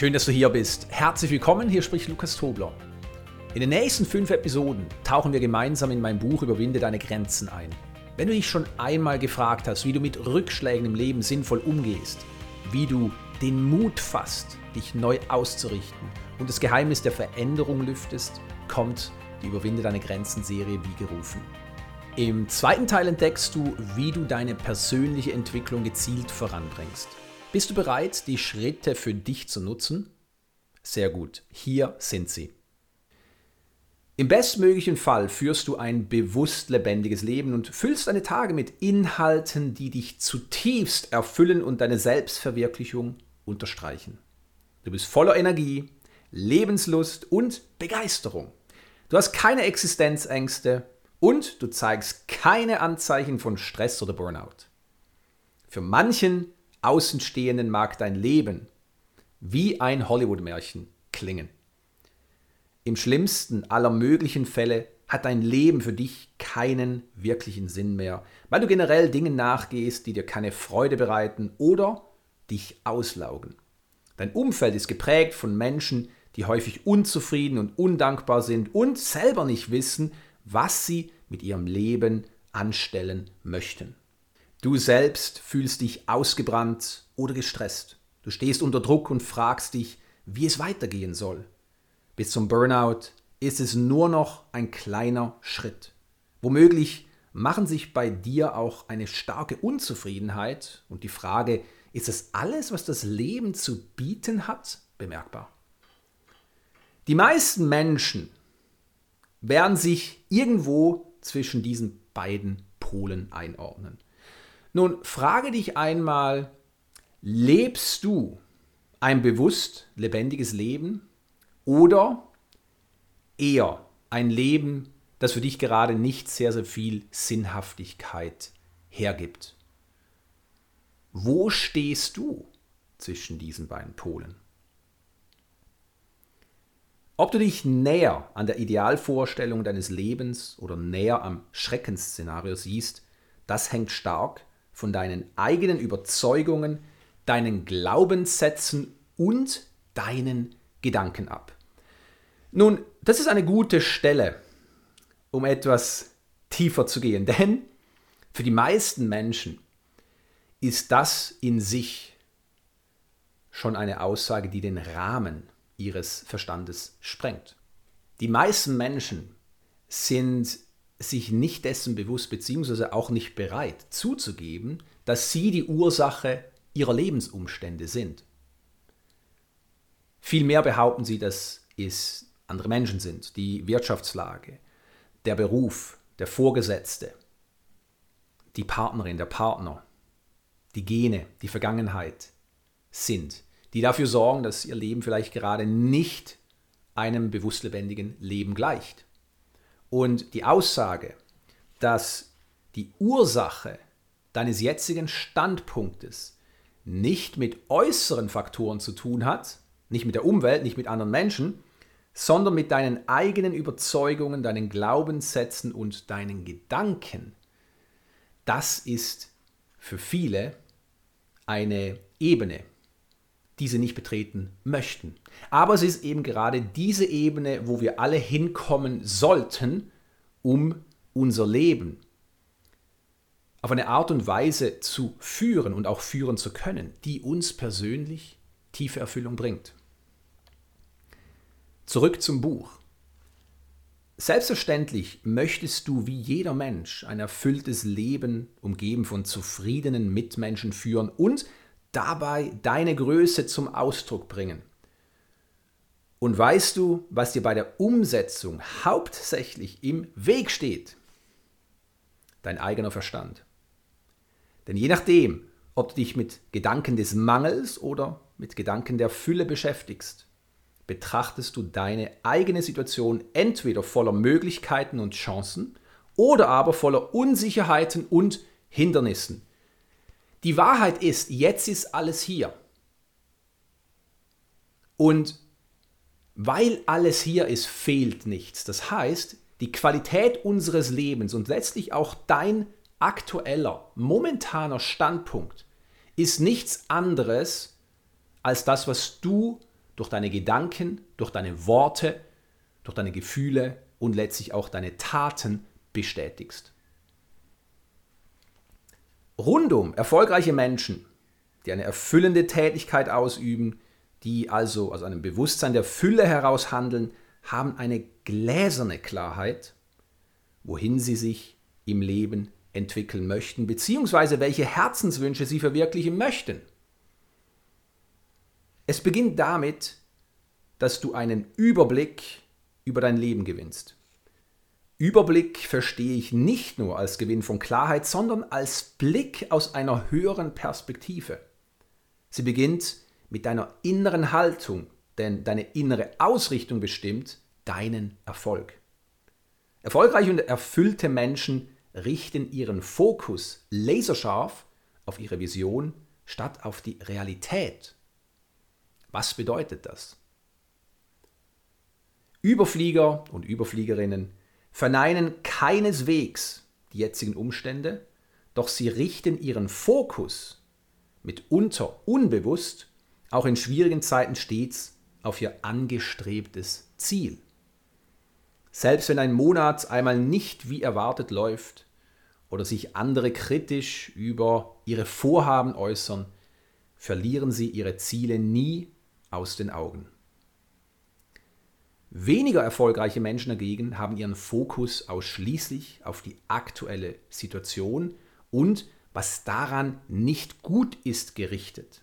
Schön, dass du hier bist. Herzlich willkommen, hier spricht Lukas Tobler. In den nächsten fünf Episoden tauchen wir gemeinsam in mein Buch Überwinde deine Grenzen ein. Wenn du dich schon einmal gefragt hast, wie du mit Rückschlägen im Leben sinnvoll umgehst, wie du den Mut fasst, dich neu auszurichten und das Geheimnis der Veränderung lüftest, kommt die Überwinde deine Grenzen Serie wie gerufen. Im zweiten Teil entdeckst du, wie du deine persönliche Entwicklung gezielt voranbringst. Bist du bereit, die Schritte für dich zu nutzen? Sehr gut, hier sind sie. Im bestmöglichen Fall führst du ein bewusst lebendiges Leben und füllst deine Tage mit Inhalten, die dich zutiefst erfüllen und deine Selbstverwirklichung unterstreichen. Du bist voller Energie, Lebenslust und Begeisterung. Du hast keine Existenzängste und du zeigst keine Anzeichen von Stress oder Burnout. Für manchen Außenstehenden mag dein Leben wie ein Hollywood-Märchen klingen. Im schlimmsten aller möglichen Fälle hat dein Leben für dich keinen wirklichen Sinn mehr, weil du generell Dingen nachgehst, die dir keine Freude bereiten oder dich auslaugen. Dein Umfeld ist geprägt von Menschen, die häufig unzufrieden und undankbar sind und selber nicht wissen, was sie mit ihrem Leben anstellen möchten. Du selbst fühlst dich ausgebrannt oder gestresst. Du stehst unter Druck und fragst dich, wie es weitergehen soll. Bis zum Burnout ist es nur noch ein kleiner Schritt. Womöglich machen sich bei dir auch eine starke Unzufriedenheit und die Frage, ist es alles, was das Leben zu bieten hat, bemerkbar. Die meisten Menschen werden sich irgendwo zwischen diesen beiden Polen einordnen. Nun frage dich einmal, lebst du ein bewusst lebendiges Leben oder eher ein Leben, das für dich gerade nicht sehr, sehr viel Sinnhaftigkeit hergibt? Wo stehst du zwischen diesen beiden Polen? Ob du dich näher an der Idealvorstellung deines Lebens oder näher am Schreckensszenario siehst, das hängt stark von deinen eigenen Überzeugungen, deinen Glaubenssätzen und deinen Gedanken ab. Nun, das ist eine gute Stelle, um etwas tiefer zu gehen, denn für die meisten Menschen ist das in sich schon eine Aussage, die den Rahmen ihres Verstandes sprengt. Die meisten Menschen sind sich nicht dessen bewusst beziehungsweise auch nicht bereit zuzugeben, dass sie die Ursache ihrer Lebensumstände sind. Vielmehr behaupten sie, dass es andere Menschen sind, die Wirtschaftslage, der Beruf, der Vorgesetzte, die Partnerin, der Partner, die Gene, die Vergangenheit sind, die dafür sorgen, dass ihr Leben vielleicht gerade nicht einem bewusst lebendigen Leben gleicht. Und die Aussage, dass die Ursache deines jetzigen Standpunktes nicht mit äußeren Faktoren zu tun hat, nicht mit der Umwelt, nicht mit anderen Menschen, sondern mit deinen eigenen Überzeugungen, deinen Glaubenssätzen und deinen Gedanken, das ist für viele eine Ebene, die sie nicht betreten möchten. Aber es ist eben gerade diese Ebene, wo wir alle hinkommen sollten, um unser Leben auf eine Art und Weise zu führen und auch führen zu können, die uns persönlich tiefe Erfüllung bringt. Zurück zum Buch. Selbstverständlich möchtest du wie jeder Mensch ein erfülltes Leben umgeben von zufriedenen Mitmenschen führen und dabei deine Größe zum Ausdruck bringen. Und weißt du, was dir bei der Umsetzung hauptsächlich im Weg steht? Dein eigener Verstand. Denn je nachdem, ob du dich mit Gedanken des Mangels oder mit Gedanken der Fülle beschäftigst, betrachtest du deine eigene Situation entweder voller Möglichkeiten und Chancen oder aber voller Unsicherheiten und Hindernissen, die Wahrheit ist, jetzt ist alles hier. Und weil alles hier ist, fehlt nichts. Das heißt, die Qualität unseres Lebens und letztlich auch dein aktueller, momentaner Standpunkt ist nichts anderes als das, was du durch deine Gedanken, durch deine Worte, durch deine Gefühle und letztlich auch deine Taten bestätigst. Rundum erfolgreiche Menschen, die eine erfüllende Tätigkeit ausüben, die also aus einem Bewusstsein der Fülle heraus handeln, haben eine gläserne Klarheit, wohin sie sich im Leben entwickeln möchten, beziehungsweise welche Herzenswünsche sie verwirklichen möchten. Es beginnt damit, dass du einen Überblick über dein Leben gewinnst. Überblick verstehe ich nicht nur als Gewinn von Klarheit, sondern als Blick aus einer höheren Perspektive. Sie beginnt mit deiner inneren Haltung, denn deine innere Ausrichtung bestimmt deinen Erfolg. Erfolgreiche und erfüllte Menschen richten ihren Fokus laserscharf auf ihre Vision statt auf die Realität. Was bedeutet das? Überflieger und Überfliegerinnen verneinen keineswegs die jetzigen Umstände, doch sie richten ihren Fokus mitunter unbewusst auch in schwierigen Zeiten stets auf ihr angestrebtes Ziel. Selbst wenn ein Monat einmal nicht wie erwartet läuft oder sich andere kritisch über ihre Vorhaben äußern, verlieren sie ihre Ziele nie aus den Augen. Weniger erfolgreiche Menschen dagegen haben ihren Fokus ausschließlich auf die aktuelle Situation und was daran nicht gut ist gerichtet.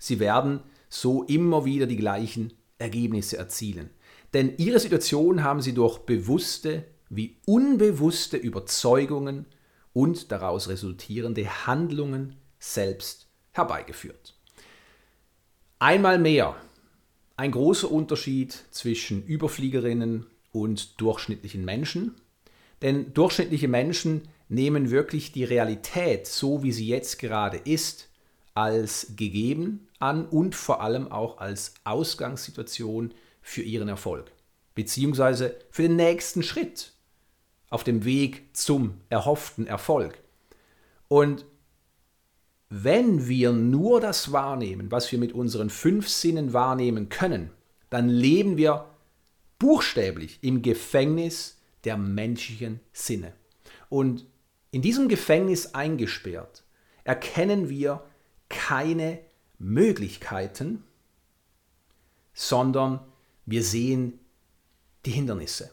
Sie werden so immer wieder die gleichen Ergebnisse erzielen. Denn ihre Situation haben sie durch bewusste wie unbewusste Überzeugungen und daraus resultierende Handlungen selbst herbeigeführt. Einmal mehr ein großer Unterschied zwischen Überfliegerinnen und durchschnittlichen Menschen. Denn durchschnittliche Menschen nehmen wirklich die Realität, so wie sie jetzt gerade ist, als gegeben an und vor allem auch als Ausgangssituation für ihren Erfolg, beziehungsweise für den nächsten Schritt auf dem Weg zum erhofften Erfolg. Und wenn wir nur das wahrnehmen, was wir mit unseren fünf Sinnen wahrnehmen können, dann leben wir buchstäblich im Gefängnis der menschlichen Sinne. Und in diesem Gefängnis eingesperrt erkennen wir keine Möglichkeiten, sondern wir sehen die Hindernisse.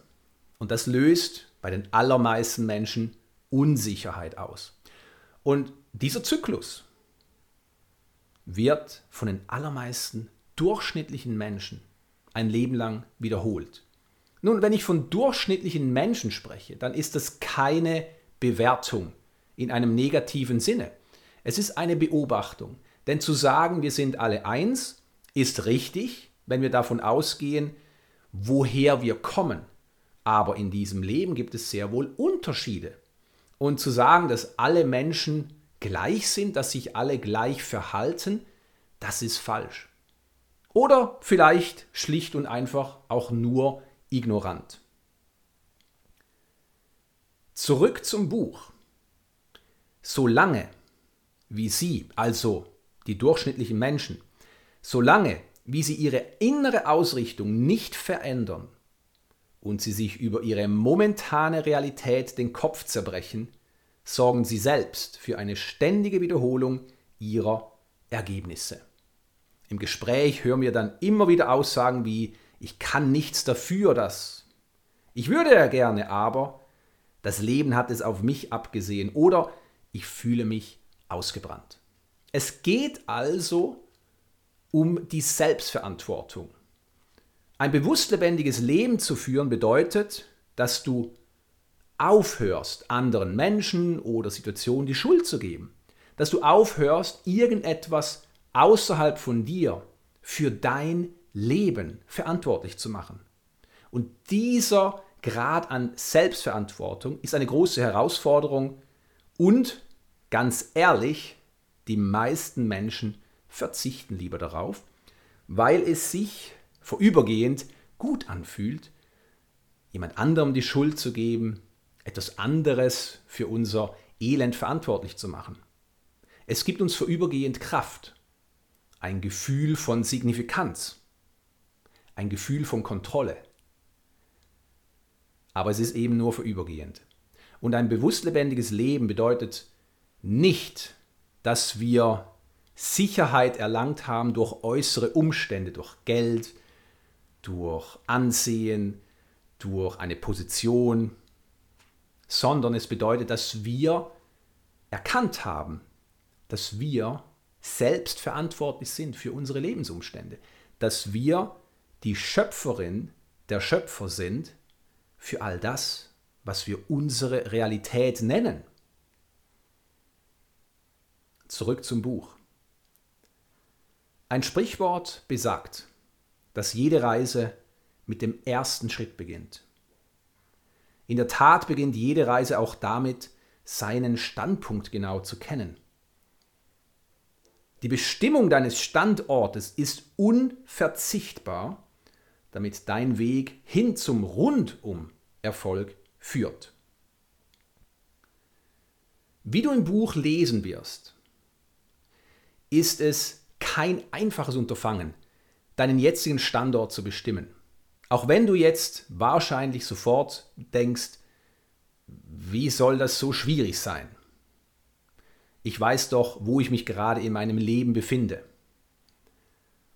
Und das löst bei den allermeisten Menschen Unsicherheit aus. Und dieser Zyklus wird von den allermeisten durchschnittlichen Menschen ein Leben lang wiederholt. Nun, wenn ich von durchschnittlichen Menschen spreche, dann ist das keine Bewertung in einem negativen Sinne. Es ist eine Beobachtung. Denn zu sagen, wir sind alle eins, ist richtig, wenn wir davon ausgehen, woher wir kommen. Aber in diesem Leben gibt es sehr wohl Unterschiede. Und zu sagen, dass alle Menschen gleich sind, dass sich alle gleich verhalten, das ist falsch. Oder vielleicht schlicht und einfach auch nur ignorant. Zurück zum Buch. Solange wie Sie, also die durchschnittlichen Menschen, solange wie sie ihre innere Ausrichtung nicht verändern und sie sich über ihre momentane Realität den Kopf zerbrechen, sorgen sie selbst für eine ständige Wiederholung ihrer Ergebnisse. Im Gespräch hören wir dann immer wieder Aussagen wie ich kann nichts dafür, dass ich würde ja gerne, aber das Leben hat es auf mich abgesehen oder ich fühle mich ausgebrannt. Es geht also um die Selbstverantwortung. Ein bewusst lebendiges Leben zu führen bedeutet, dass du aufhörst, anderen Menschen oder Situationen die Schuld zu geben. Dass du aufhörst, irgendetwas außerhalb von dir für dein Leben verantwortlich zu machen. Und dieser Grad an Selbstverantwortung ist eine große Herausforderung und ganz ehrlich, die meisten Menschen verzichten lieber darauf, weil es sich vorübergehend gut anfühlt, jemand anderem die Schuld zu geben, etwas anderes für unser Elend verantwortlich zu machen. Es gibt uns vorübergehend Kraft, ein Gefühl von Signifikanz, ein Gefühl von Kontrolle. Aber es ist eben nur vorübergehend. Und ein bewusst lebendiges Leben bedeutet nicht, dass wir Sicherheit erlangt haben durch äußere Umstände, durch Geld, durch Ansehen, durch eine Position, sondern es bedeutet, dass wir erkannt haben, dass wir selbst verantwortlich sind für unsere Lebensumstände, dass wir die Schöpferin der Schöpfer sind für all das, was wir unsere Realität nennen. Zurück zum Buch. Ein Sprichwort besagt, dass jede Reise mit dem ersten Schritt beginnt. In der Tat beginnt jede Reise auch damit, seinen Standpunkt genau zu kennen. Die Bestimmung deines Standortes ist unverzichtbar, damit dein Weg hin zum Rundum-Erfolg führt. Wie du im Buch lesen wirst, ist es kein einfaches Unterfangen, deinen jetzigen Standort zu bestimmen. Auch wenn du jetzt wahrscheinlich sofort denkst, wie soll das so schwierig sein? Ich weiß doch, wo ich mich gerade in meinem Leben befinde.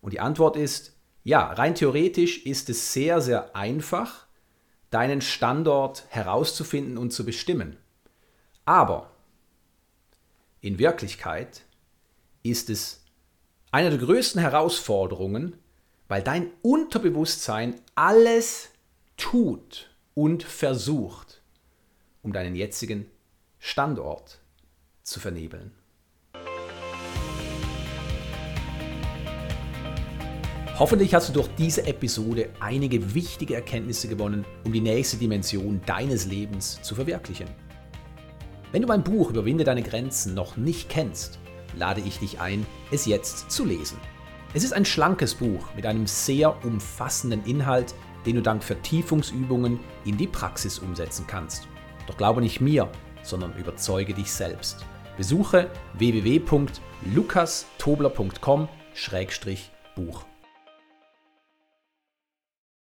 Und die Antwort ist, ja, rein theoretisch ist es sehr, sehr einfach, deinen Standort herauszufinden und zu bestimmen. Aber in Wirklichkeit ist es eine der größten Herausforderungen, weil dein Unterbewusstsein alles tut und versucht, um deinen jetzigen Standort zu vernebeln. Hoffentlich hast du durch diese Episode einige wichtige Erkenntnisse gewonnen, um die nächste Dimension deines Lebens zu verwirklichen. Wenn du mein Buch Überwinde deine Grenzen noch nicht kennst, lade ich dich ein, es jetzt zu lesen. Es ist ein schlankes Buch mit einem sehr umfassenden Inhalt, den du dank Vertiefungsübungen in die Praxis umsetzen kannst. Doch glaube nicht mir, sondern überzeuge dich selbst. Besuche www.lukastobler.com-buch.